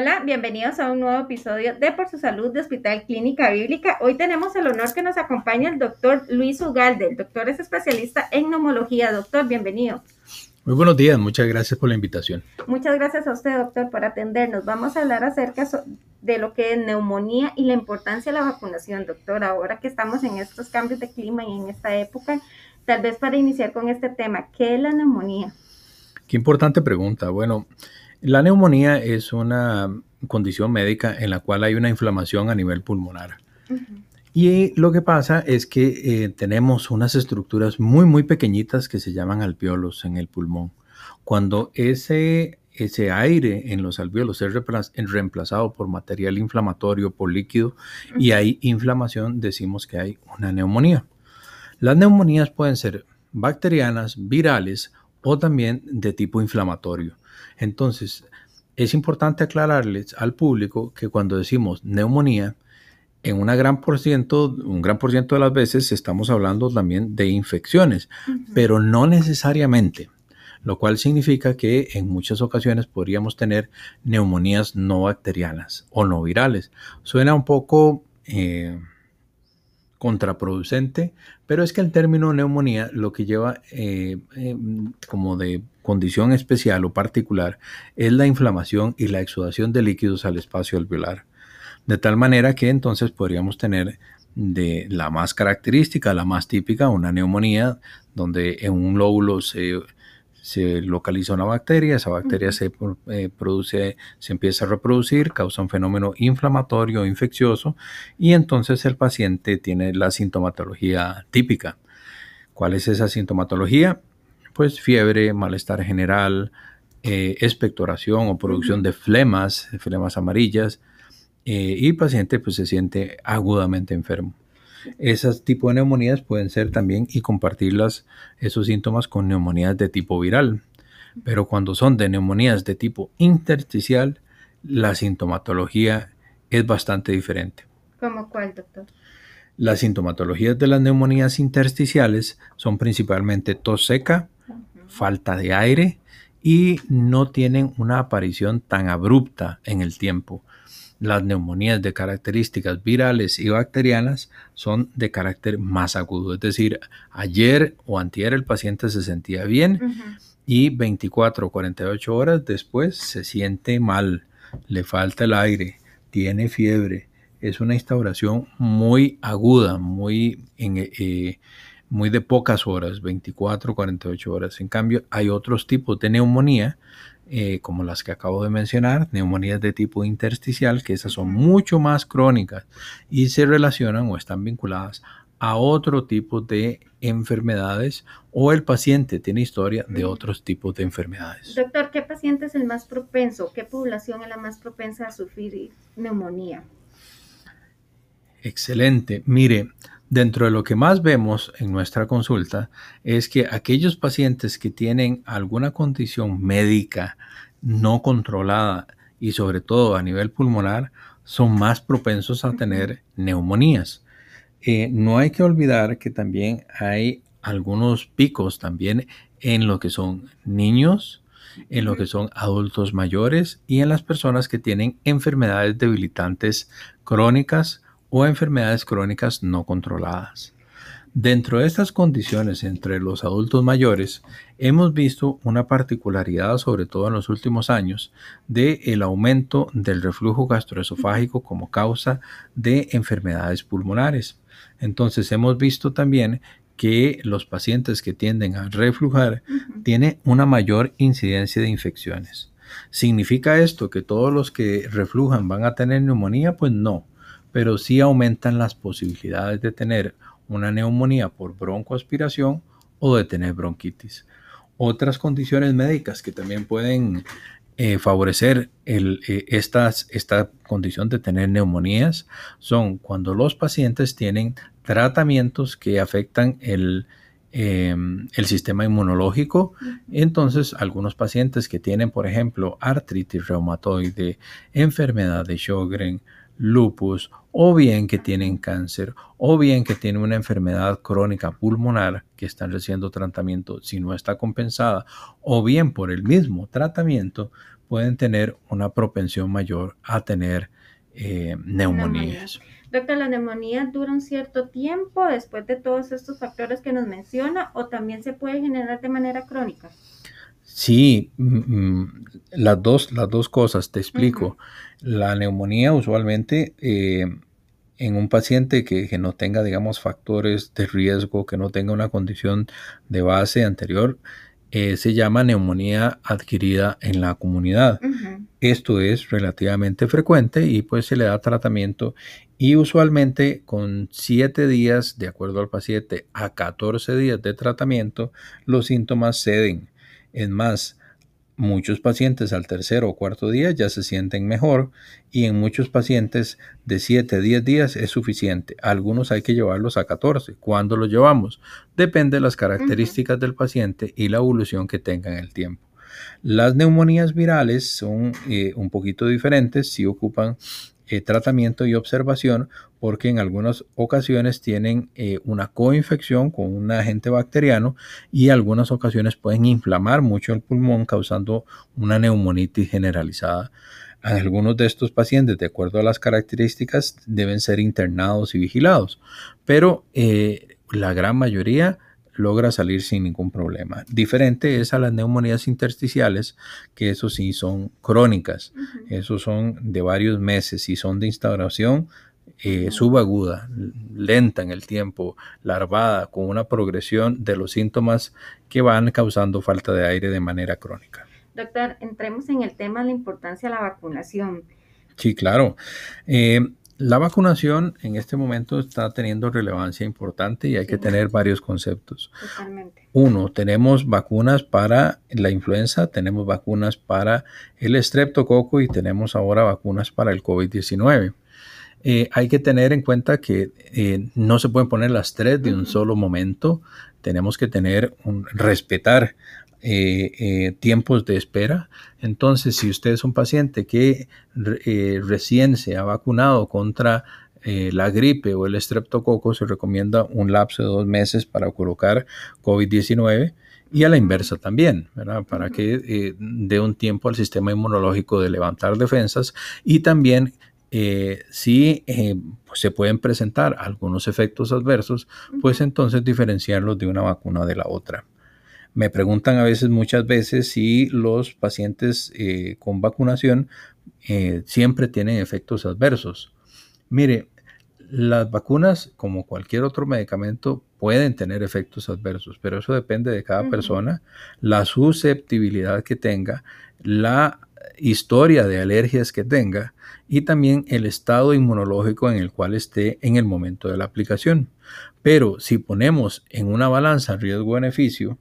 Hola, bienvenidos a un nuevo episodio de Por su Salud de Hospital Clínica Bíblica. Hoy tenemos el honor que nos acompañe el doctor Luis Ugalde. El doctor es especialista en neumología. Doctor, bienvenido. Muy buenos días, muchas gracias por la invitación. Muchas gracias a usted, doctor, por atendernos. Vamos a hablar acerca de lo que es neumonía y la importancia de la vacunación, doctor. Ahora que estamos en estos cambios de clima y en esta época, tal vez para iniciar con este tema, ¿qué es la neumonía? Qué importante pregunta. Bueno, la neumonía es una condición médica en la cual hay una inflamación a nivel pulmonar. Y lo que pasa es que eh, tenemos unas estructuras muy, muy pequeñitas que se llaman alveolos en el pulmón. Cuando ese, ese aire en los alveolos es reemplazado por material inflamatorio, por líquido, y hay inflamación, decimos que hay una neumonía. Las neumonías pueden ser bacterianas, virales o también de tipo inflamatorio. Entonces, es importante aclararles al público que cuando decimos neumonía, en una gran por ciento, un gran por ciento de las veces estamos hablando también de infecciones, pero no necesariamente, lo cual significa que en muchas ocasiones podríamos tener neumonías no bacterianas o no virales. Suena un poco eh, contraproducente, pero es que el término neumonía lo que lleva eh, eh, como de condición especial o particular es la inflamación y la exudación de líquidos al espacio alveolar. De tal manera que entonces podríamos tener de la más característica, la más típica, una neumonía, donde en un lóbulo se se localiza una bacteria, esa bacteria se eh, produce, se empieza a reproducir, causa un fenómeno inflamatorio, infeccioso, y entonces el paciente tiene la sintomatología típica. ¿Cuál es esa sintomatología? Pues fiebre, malestar general, eh, expectoración o producción de flemas, flemas amarillas, eh, y el paciente pues se siente agudamente enfermo. Esas tipos de neumonías pueden ser también y compartirlas, esos síntomas con neumonías de tipo viral. Pero cuando son de neumonías de tipo intersticial, la sintomatología es bastante diferente. ¿Cómo cuál, doctor? Las sintomatologías de las neumonías intersticiales son principalmente tos seca, falta de aire y no tienen una aparición tan abrupta en el tiempo. Las neumonías de características virales y bacterianas son de carácter más agudo, es decir, ayer o antier el paciente se sentía bien y 24 o 48 horas después se siente mal, le falta el aire, tiene fiebre. Es una instauración muy aguda, muy, eh, muy de pocas horas, 24 o 48 horas. En cambio, hay otros tipos de neumonía eh, como las que acabo de mencionar, neumonías de tipo intersticial, que esas son mucho más crónicas y se relacionan o están vinculadas a otro tipo de enfermedades o el paciente tiene historia de otros tipos de enfermedades. Doctor, ¿qué paciente es el más propenso? ¿Qué población es la más propensa a sufrir neumonía? Excelente. Mire, Dentro de lo que más vemos en nuestra consulta es que aquellos pacientes que tienen alguna condición médica no controlada y sobre todo a nivel pulmonar son más propensos a tener neumonías. Eh, no hay que olvidar que también hay algunos picos también en lo que son niños, en lo que son adultos mayores y en las personas que tienen enfermedades debilitantes crónicas o enfermedades crónicas no controladas. Dentro de estas condiciones entre los adultos mayores, hemos visto una particularidad, sobre todo en los últimos años, de el aumento del reflujo gastroesofágico como causa de enfermedades pulmonares. Entonces, hemos visto también que los pacientes que tienden a reflujar tienen una mayor incidencia de infecciones. ¿Significa esto que todos los que reflujan van a tener neumonía? Pues no pero sí aumentan las posibilidades de tener una neumonía por broncoaspiración o de tener bronquitis. Otras condiciones médicas que también pueden eh, favorecer eh, esta condición de tener neumonías son cuando los pacientes tienen tratamientos que afectan el, em, el sistema inmunológico. Entonces, algunos pacientes que tienen, por ejemplo, artritis reumatoide, enfermedad de Sjögren, lupus, o bien que tienen cáncer, o bien que tienen una enfermedad crónica pulmonar que están recibiendo tratamiento si no está compensada, o bien por el mismo tratamiento pueden tener una propensión mayor a tener eh, neumonías. Doctor, ¿la neumonía dura un cierto tiempo después de todos estos factores que nos menciona o también se puede generar de manera crónica? Sí, mm, mm, las, dos, las dos cosas, te explico. La neumonía usualmente eh, en un paciente que, que, no tenga, digamos, factores de riesgo, que no tenga una condición de base anterior, eh, se llama neumonía adquirida en la comunidad. Esto es relativamente frecuente y pues se le da tratamiento y usualmente con 7 días, de acuerdo al paciente, a 14 días de tratamiento, los síntomas ceden. Es más, Muchos pacientes al tercer o cuarto día ya se sienten mejor y en muchos pacientes de 7 a 10 días es suficiente. Algunos hay que llevarlos a 14. ¿Cuándo los llevamos? Depende de las características del paciente y la evolución que tenga en el tiempo. Las neumonías virales son eh, un poquito diferentes, si ocupan eh, tratamiento y observación porque en algunas ocasiones tienen eh, una coinfección con un agente bacteriano y algunas ocasiones pueden inflamar mucho el pulmón causando una neumonitis generalizada. Algunos de estos pacientes, de acuerdo a las características, deben ser internados y vigilados, pero eh, la gran mayoría logra salir sin ningún problema. Diferente es a las neumonías intersticiales, que eso sí son crónicas, esos son de varios meses y son de instauración eh, subaguda, lenta en el tiempo, larvada, con una progresión de los síntomas que van causando falta de aire de manera crónica. Doctor, entremos en el tema de la importancia de la vacunación. Sí, claro. Eh, la vacunación en este momento está teniendo relevancia importante y hay que tener varios conceptos. Totalmente. Uno, tenemos vacunas para la influenza, tenemos vacunas para el estreptococo y tenemos ahora vacunas para el COVID-19. Eh, hay que tener en cuenta que eh, no se pueden poner las tres de un solo momento. Tenemos que tener un respetar eh, eh, tiempos de espera. Entonces, si usted es un paciente que eh, recién se ha vacunado contra la gripe o el estreptococo, se recomienda un lapso de dos meses para colocar COVID-19 y a la inversa también, ¿verdad? Para que dé un tiempo al sistema inmunológico de levantar defensas y también si pues se pueden presentar algunos efectos adversos, pues entonces diferenciarlos de una vacuna de la otra. Me preguntan a veces, muchas veces, si los pacientes eh, con vacunación eh, siempre tienen efectos adversos. Mire, las vacunas, como cualquier otro medicamento, pueden tener efectos adversos, pero eso depende de cada persona, la susceptibilidad que tenga, la historia de alergias que tenga y también el estado inmunológico en el cual esté en el momento de la aplicación. Pero si ponemos en una balanza riesgo-beneficio,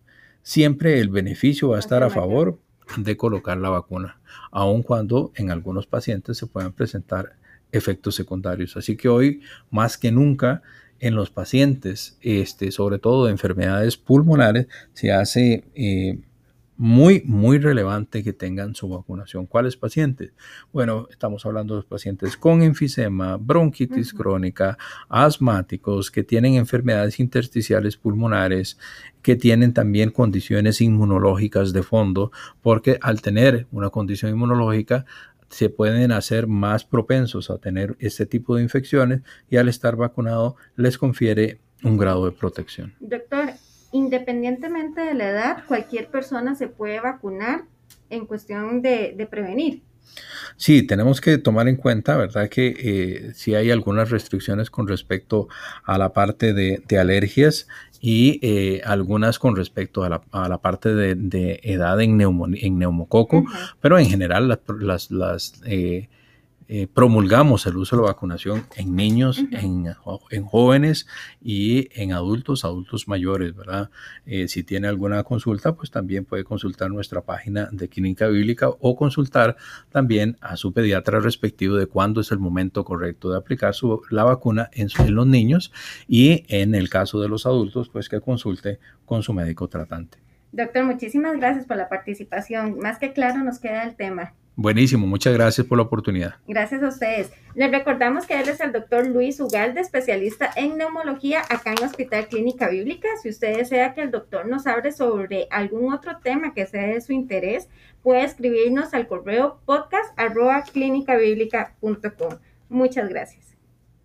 siempre el beneficio va a estar a favor de colocar la vacuna, aun cuando en algunos pacientes se puedan presentar efectos secundarios. Así que hoy, más que nunca, en los pacientes, este, sobre todo de enfermedades pulmonares, se hace eh, muy, muy relevante que tengan su vacunación. ¿Cuáles pacientes? Bueno, estamos hablando de los pacientes con enfisema, bronquitis crónica, asmáticos, que tienen enfermedades intersticiales pulmonares, que tienen también condiciones inmunológicas de fondo, porque al tener una condición inmunológica, se pueden hacer más propensos a tener este tipo de infecciones y al estar vacunado les confiere un grado de protección. Doctor, independientemente de la edad, cualquier persona se puede vacunar en cuestión de, prevenir. Sí, tenemos que tomar en cuenta, ¿verdad? Que eh, si hay algunas restricciones con respecto a la parte de, alergias y eh, algunas con respecto a la, parte de, edad en, en neumococo, pero en general las, las, eh, eh, promulgamos el uso de la vacunación en niños, en, en, jóvenes y en adultos, adultos mayores, ¿verdad? Eh, si tiene alguna consulta, pues también puede consultar nuestra página de Clínica Bíblica o consultar también a su pediatra respectivo de cuándo es el momento correcto de aplicar su, la vacuna en, en los niños y en el caso de los adultos, pues que consulte con su médico tratante. Doctor, muchísimas gracias por la participación. Más que claro nos queda el tema. Buenísimo, muchas gracias por la oportunidad. Gracias a ustedes. Les recordamos que él es el doctor Luis Ugalde, especialista en neumología acá en Hospital Clínica Bíblica. Si usted desea que el doctor nos hable sobre algún otro tema que sea de su interés, puede escribirnos al correo podcast arroba Muchas gracias.